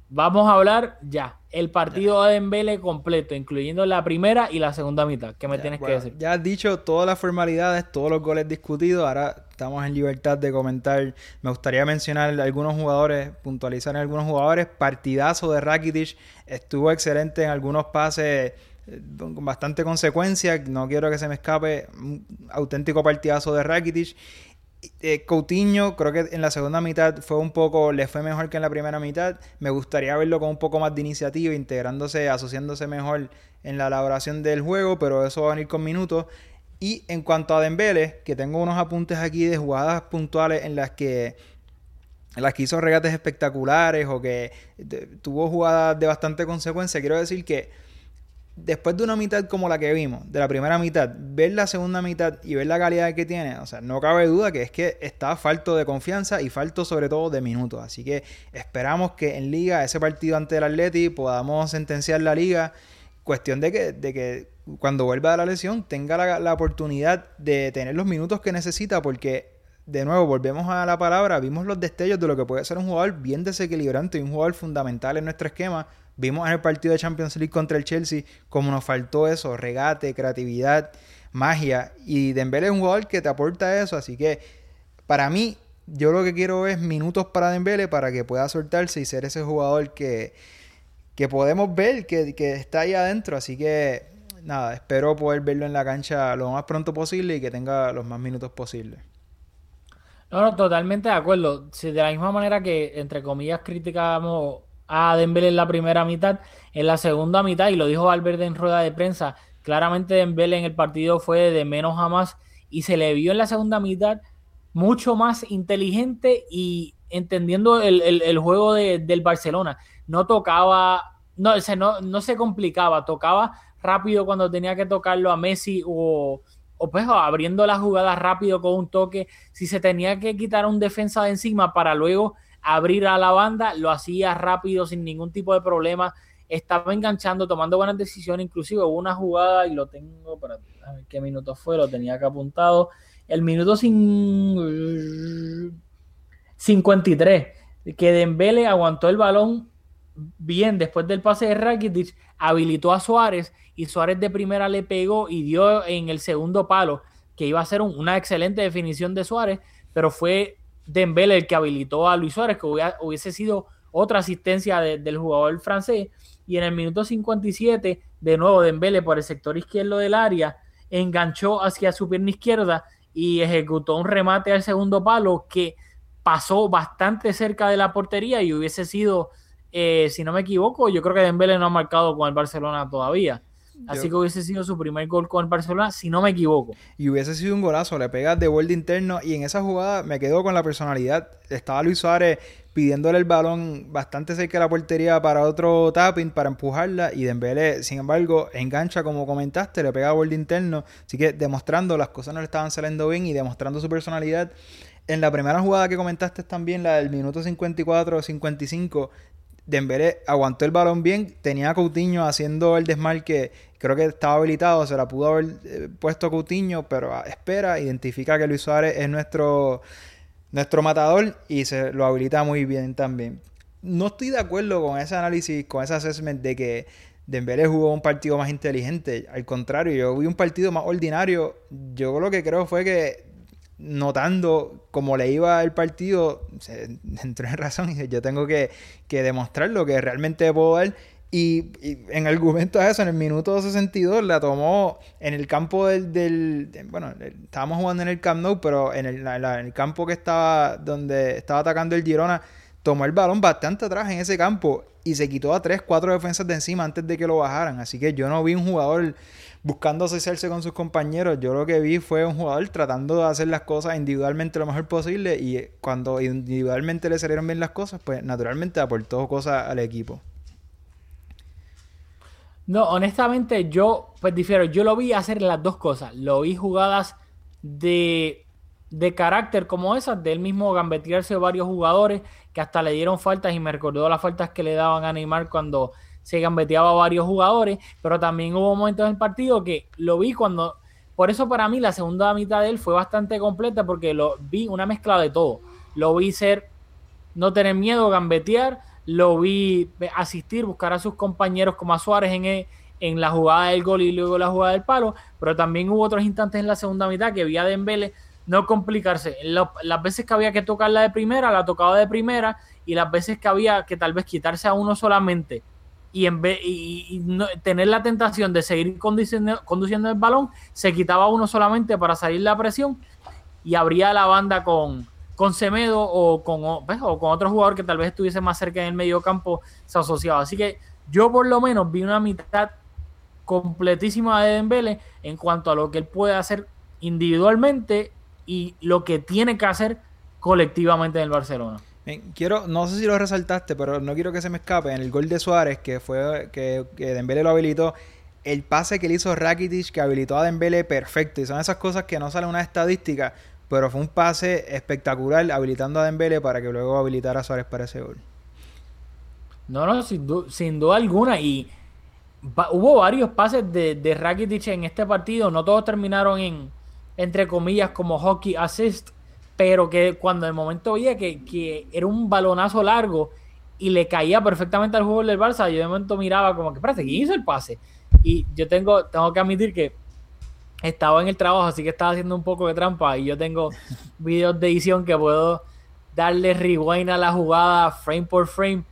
vamos a hablar ya el partido de Dembele completo, incluyendo la primera y la segunda mitad. ¿Qué me tienes que decir? Ya has dicho todas las formalidades, todos los goles discutidos. Ahora estamos en libertad de comentar. Me gustaría mencionar algunos jugadores, puntualizar en algunos jugadores. Partidazo de Rakitic. Estuvo excelente en algunos pases eh, con bastante consecuencia. No quiero que se me escape. Un auténtico partidazo de Rakitic. Eh, Coutinho creo que en la segunda mitad fue un poco, le fue mejor que en la primera mitad. Me gustaría verlo con un poco más de iniciativa, integrándose, asociándose mejor en la elaboración del juego, pero eso va a venir con minutos. Y en cuanto a Dembele, que tengo unos apuntes aquí de jugadas puntuales en las que en las que hizo regates espectaculares o que tuvo jugadas de bastante consecuencia, quiero decir que después de una mitad como la que vimos, de la primera mitad, ver la segunda mitad y ver la calidad que tiene, o sea, no cabe duda que es que está falto de confianza y falto sobre todo de minutos. Así que esperamos que en liga, ese partido ante el Atleti, podamos sentenciar la liga. Cuestión de que, de que cuando vuelva de la lesión tenga la, la oportunidad de tener los minutos que necesita porque de nuevo, volvemos a la palabra, vimos los destellos de lo que puede ser un jugador bien desequilibrante y un jugador fundamental en nuestro esquema, Vimos en el partido de Champions League contra el Chelsea como nos faltó eso, regate, creatividad, magia. Y Dembélé es un jugador que te aporta eso, así que para mí yo lo que quiero es minutos para Dembélé para que pueda soltarse y ser ese jugador que, que podemos ver que, que está ahí adentro. Así que nada, espero poder verlo en la cancha lo más pronto posible y que tenga los más minutos posibles. No, no, totalmente de acuerdo. Si de la misma manera que, entre comillas, criticamos a Dembélé en la primera mitad. En la segunda mitad, y lo dijo Valverde en rueda de prensa, claramente Dembélé en el partido fue de menos a más y se le vio en la segunda mitad mucho más inteligente y entendiendo el, juego del Barcelona. No tocaba, no, no, no se complicaba, tocaba rápido cuando tenía que tocarlo a Messi o, o pues abriendo la jugada rápido con un toque. Si se tenía que quitar un defensa de encima para luego abrir a la banda, lo hacía rápido, sin ningún tipo de problema. Estaba enganchando, tomando buenas decisiones. Inclusive hubo una jugada, y lo tengo, para ver qué minuto fue, lo tenía que apuntado. El minuto sin... 53, que Dembele aguantó el balón bien después del pase de Rakitic, habilitó a Suárez y Suárez de primera le pegó y dio en el segundo palo, que iba a ser una excelente definición de Suárez, pero fue Dembele el que habilitó a Luis Suárez, que hubiese sido otra asistencia del jugador francés. Y en el minuto 57, de nuevo Dembele por el sector izquierdo del área, enganchó hacia su pierna izquierda y ejecutó un remate al segundo palo que pasó bastante cerca de la portería y hubiese sido, eh, si no me equivoco, yo creo que Dembele no ha marcado con el Barcelona todavía. Así que hubiese sido su primer gol con el Barcelona, si no me equivoco. Y hubiese sido un golazo, le pegas de borde interno y en esa jugada me quedo con la personalidad. Estaba Luis Suárez pidiéndole el balón bastante cerca de la portería para otro tapping, para empujarla y Dembélé, sin embargo, engancha como comentaste, le pega a borde interno, así que demostrando las cosas no le estaban saliendo bien y demostrando su personalidad en la primera jugada que comentaste también, la del minuto 54-55, Dembélé aguantó el balón bien, tenía a Coutinho haciendo el desmarque, creo que estaba habilitado, se la pudo haber eh, puesto Coutinho, pero ah, espera, identifica que Luis Suárez es nuestro, nuestro matador y se lo habilita muy bien también. No estoy de acuerdo con ese análisis, con ese assessment de que Dembélé jugó un partido más inteligente. Al contrario, yo vi un partido más ordinario. Yo lo que creo fue que notando cómo le iba el partido, se entró en razón y dije, yo tengo que, que demostrar lo que realmente puedo dar. Y, en argumento a eso, en el minuto 62 la tomó en el campo del... bueno, estábamos jugando en el Camp Nou, pero en el, en el campo que estaba donde estaba atacando el Girona, tomó el balón bastante atrás en ese campo y se quitó a tres, cuatro defensas de encima antes de que lo bajaran. Así que yo no vi un jugador buscando asociarse con sus compañeros. Yo lo que vi fue un jugador tratando de hacer las cosas individualmente lo mejor posible y cuando individualmente le salieron bien las cosas, pues naturalmente aportó cosas al equipo. No, honestamente yo pues difiero. Yo lo vi hacer las dos cosas. Lo vi jugadas de, de carácter como esas, de él mismo gambetearse varios jugadores que hasta le dieron faltas y me recordó las faltas que le daban a Neymar cuando se gambeteaba a varios jugadores, pero también hubo momentos en el partido que lo vi cuando, por eso para mí la segunda mitad de él fue bastante completa porque lo vi una mezcla de todo. Lo vi ser, no tener miedo, gambetear, lo vi asistir, buscar a sus compañeros como a Suárez en, en la jugada del gol y luego la jugada del palo, pero también hubo otros instantes en la segunda mitad que vi a Dembele no complicarse. las veces que había que tocarla de primera, la tocaba de primera, y las veces que había que tal vez quitarse a uno solamente y, en vez, y, tener la tentación de seguir conduciendo, conduciendo, el balón, se quitaba uno solamente para salir la presión y abría la banda con, con Semedo o con, o con otro jugador que tal vez estuviese más cerca en el medio campo, se asociaba. Así que yo por lo menos vi una mitad completísima de Dembele en cuanto a lo que él puede hacer individualmente y lo que tiene que hacer colectivamente en el Barcelona. Quiero, no sé si lo resaltaste, pero no quiero que se me escape. En el gol de Suárez, que fue que, que Dembele lo habilitó, el pase que le hizo Rakitic, que habilitó a Dembele, perfecto. Y son esas cosas que no salen una estadística, pero fue un pase espectacular habilitando a Dembele para que luego habilitara a Suárez para ese gol. No, no, sin, duda alguna. Y hubo varios pases de, de Rakitic en este partido. No todos terminaron en, entre comillas, como hockey assist pero que cuando de momento veía que, era un balonazo largo y le caía perfectamente al jugador del Barça, yo de momento miraba como que, espérate, ¿quién hizo el pase? Y yo tengo, tengo que admitir que estaba en el trabajo, así que estaba haciendo un poco de trampa y yo tengo videos de edición que puedo darle rewind a la jugada frame por frame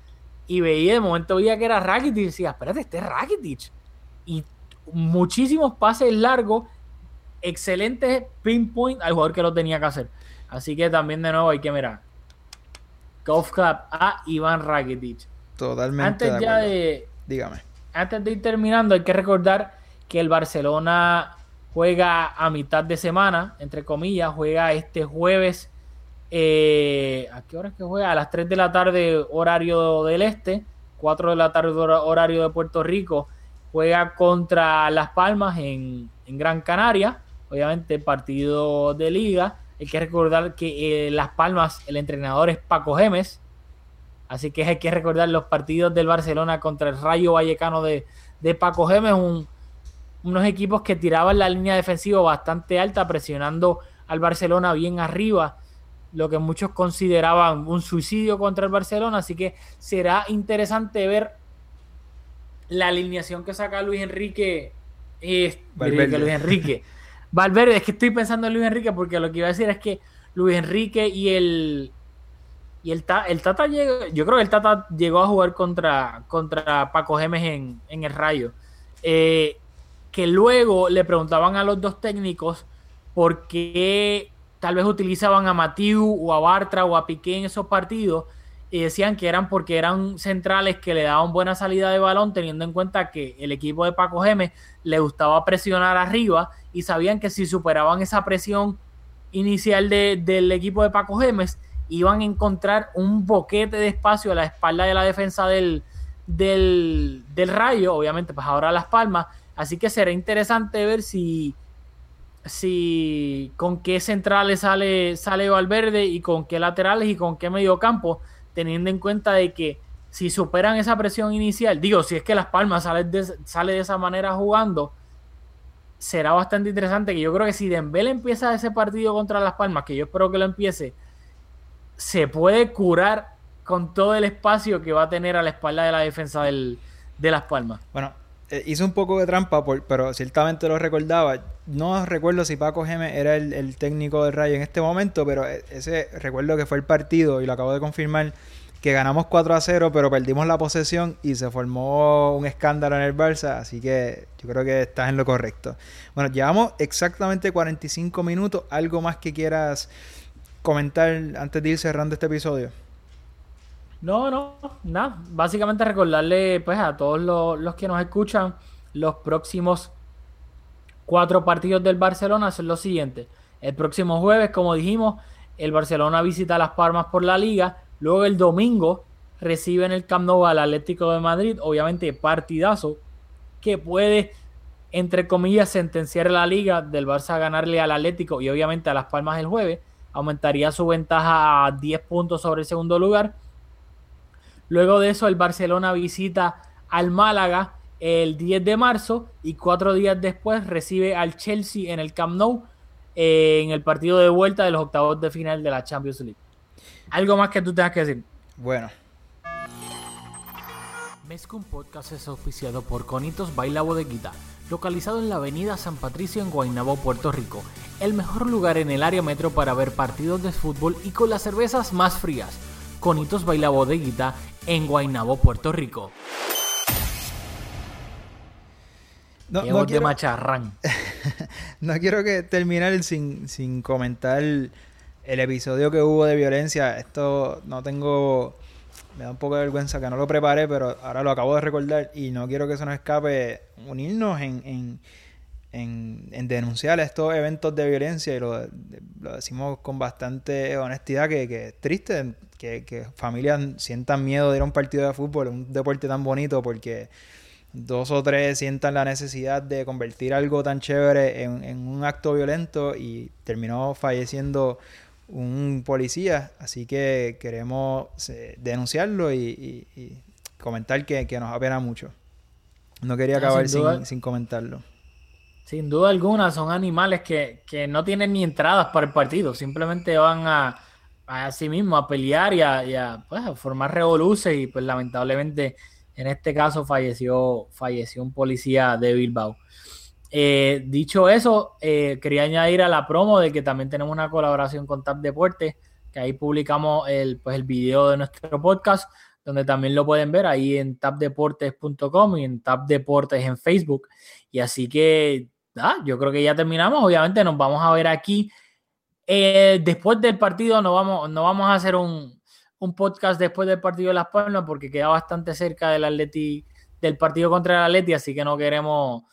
y veía, de momento veía que era Rakitic y decía, espérate, este es Rakitic. Y muchísimos pases largos, excelentes pinpoint al jugador que lo tenía que hacer. Así que también de nuevo hay que mirar. Golf Club a Iván Rakitic. Totalmente. Antes ya de. Dígame. Antes de ir terminando, hay que recordar que el Barcelona juega a mitad de semana, entre comillas, juega este jueves. Eh, ¿A qué hora es que juega? A las 3 de la tarde, horario del este, 4 de la tarde, horario de Puerto Rico. Juega contra Las Palmas en, en Gran Canaria, obviamente partido de liga. Hay que recordar que eh, Las Palmas, el entrenador es Paco Gemes. Así que hay que recordar los partidos del Barcelona contra el Rayo Vallecano de, Paco Gemes, unos equipos que tiraban la línea defensiva bastante alta, presionando al Barcelona bien arriba, lo que muchos consideraban un suicidio contra el Barcelona. Así que será interesante ver la alineación que saca Luis Enrique. Eh, Luis Enrique. Valverde, es que estoy pensando en Luis Enrique porque lo que iba a decir es que Luis Enrique y el y el, el Tata llegó, yo creo que el Tata llegó a jugar contra, contra Paco Gemes en, el Rayo. Eh, que luego le preguntaban a los dos técnicos por qué tal vez utilizaban a Matiu o a Bartra o a Piqué en esos partidos y decían que eran porque eran centrales que le daban buena salida de balón teniendo en cuenta que el equipo de Paco Gemes le gustaba presionar arriba y sabían que si superaban esa presión inicial del equipo de Paco Gemes, iban a encontrar un boquete de espacio a la espalda de la defensa del, del, Rayo, obviamente, pues ahora Las Palmas. Así que será interesante ver si si con qué centrales sale, sale Valverde y con qué laterales y con qué mediocampo, teniendo en cuenta de que si superan esa presión inicial, digo, si es que Las Palmas sale de, esa manera jugando, será bastante interesante que yo creo que si Dembélé empieza ese partido contra Las Palmas, que yo espero que lo empiece, se puede curar con todo el espacio que va a tener a la espalda de la defensa del, de Las Palmas. Bueno, eh, hice un poco de trampa, por- pero ciertamente lo recordaba. No recuerdo si Paco Geme era el, técnico del Rayo en este momento, pero e- ese recuerdo que fue el partido, y lo acabo de confirmar, que ganamos 4 a 0, pero perdimos la posesión y se formó un escándalo en el Barça, así que yo creo que estás en lo correcto. Bueno, llevamos exactamente 45 minutos. ¿Algo más que quieras comentar antes de ir cerrando este episodio? No, no, nada. Básicamente recordarle pues a todos los, los que nos escuchan los próximos cuatro partidos del Barcelona son los siguientes. El próximo jueves, como dijimos, el Barcelona visita Las Palmas por la Liga. Luego el domingo recibe en el Camp Nou al Atlético de Madrid. Obviamente partidazo que puede, entre comillas, sentenciar la Liga del Barça a ganarle al Atlético y obviamente a Las Palmas el jueves. Aumentaría su ventaja a 10 puntos sobre el segundo lugar. Luego de eso, el Barcelona visita al Málaga el 10 de marzo y cuatro días después recibe al Chelsea en el Camp Nou eh, en el partido de vuelta de los octavos de final de la Champions League. ¿Algo más que tú tengas que decir? Bueno, Mezcum Podcast es auspiciado por Conitos Baila Bodeguita, localizado en la avenida San Patricio en Guaynabo, Puerto Rico. El mejor lugar en el área metro para ver partidos de fútbol y con las cervezas más frías. Conitos Baila Bodeguita en Guaynabo, Puerto Rico. no, de quiero- macharrán. No quiero que terminar sin, sin comentar el episodio que hubo de violencia. Esto no tengo. Me da un poco de vergüenza que no lo preparé, pero ahora lo acabo de recordar y no quiero que se nos escape unirnos en, en, en, en denunciar estos eventos de violencia y lo, lo decimos con bastante honestidad que, que es triste que, que familias sientan miedo de ir a un partido de fútbol, un deporte tan bonito porque dos o tres sientan la necesidad de convertir algo tan chévere en, en un acto violento y terminó falleciendo un policía. Así que queremos eh, denunciarlo y, y- y comentar que, que nos apena mucho. No quería Ah, acabar sin sin, sin comentarlo. Sin duda alguna, son animales que, que no tienen ni entradas para el partido, simplemente van a, a sí mismos a pelear y a, a, pues, a formar revoluces y pues lamentablemente en este caso falleció, falleció un policía de Bilbao. Eh, dicho eso, eh, quería añadir a la promo de que también tenemos una colaboración con Tap Deportes, que ahí publicamos el, pues, el video de nuestro podcast, donde también lo pueden ver ahí en tapdeportes.com y en Tap Deportes en Facebook. Y así que yo creo que ya terminamos. Obviamente nos vamos a ver aquí. Eh, después del partido no vamos, no vamos a hacer un, un podcast después del partido de Las Palmas porque queda bastante cerca del Atleti, del partido contra el Atleti, así que no queremos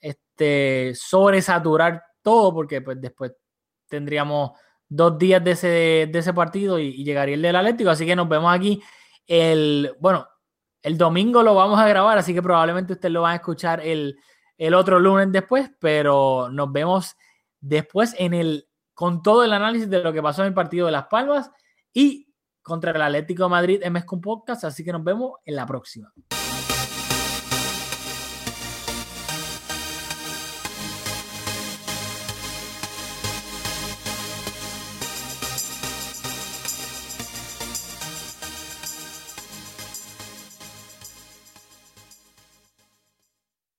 este, sobresaturar todo porque pues después tendríamos dos días de ese, de ese partido y, y llegaría el del Atlético, así que nos vemos aquí el, bueno, el domingo lo vamos a grabar, así que probablemente ustedes lo van a escuchar el, el otro lunes después, pero nos vemos después en el con todo el análisis de lo que pasó en el partido de Las Palmas y contra el Atlético de Madrid en Mezcum Podcast, así que nos vemos en la próxima.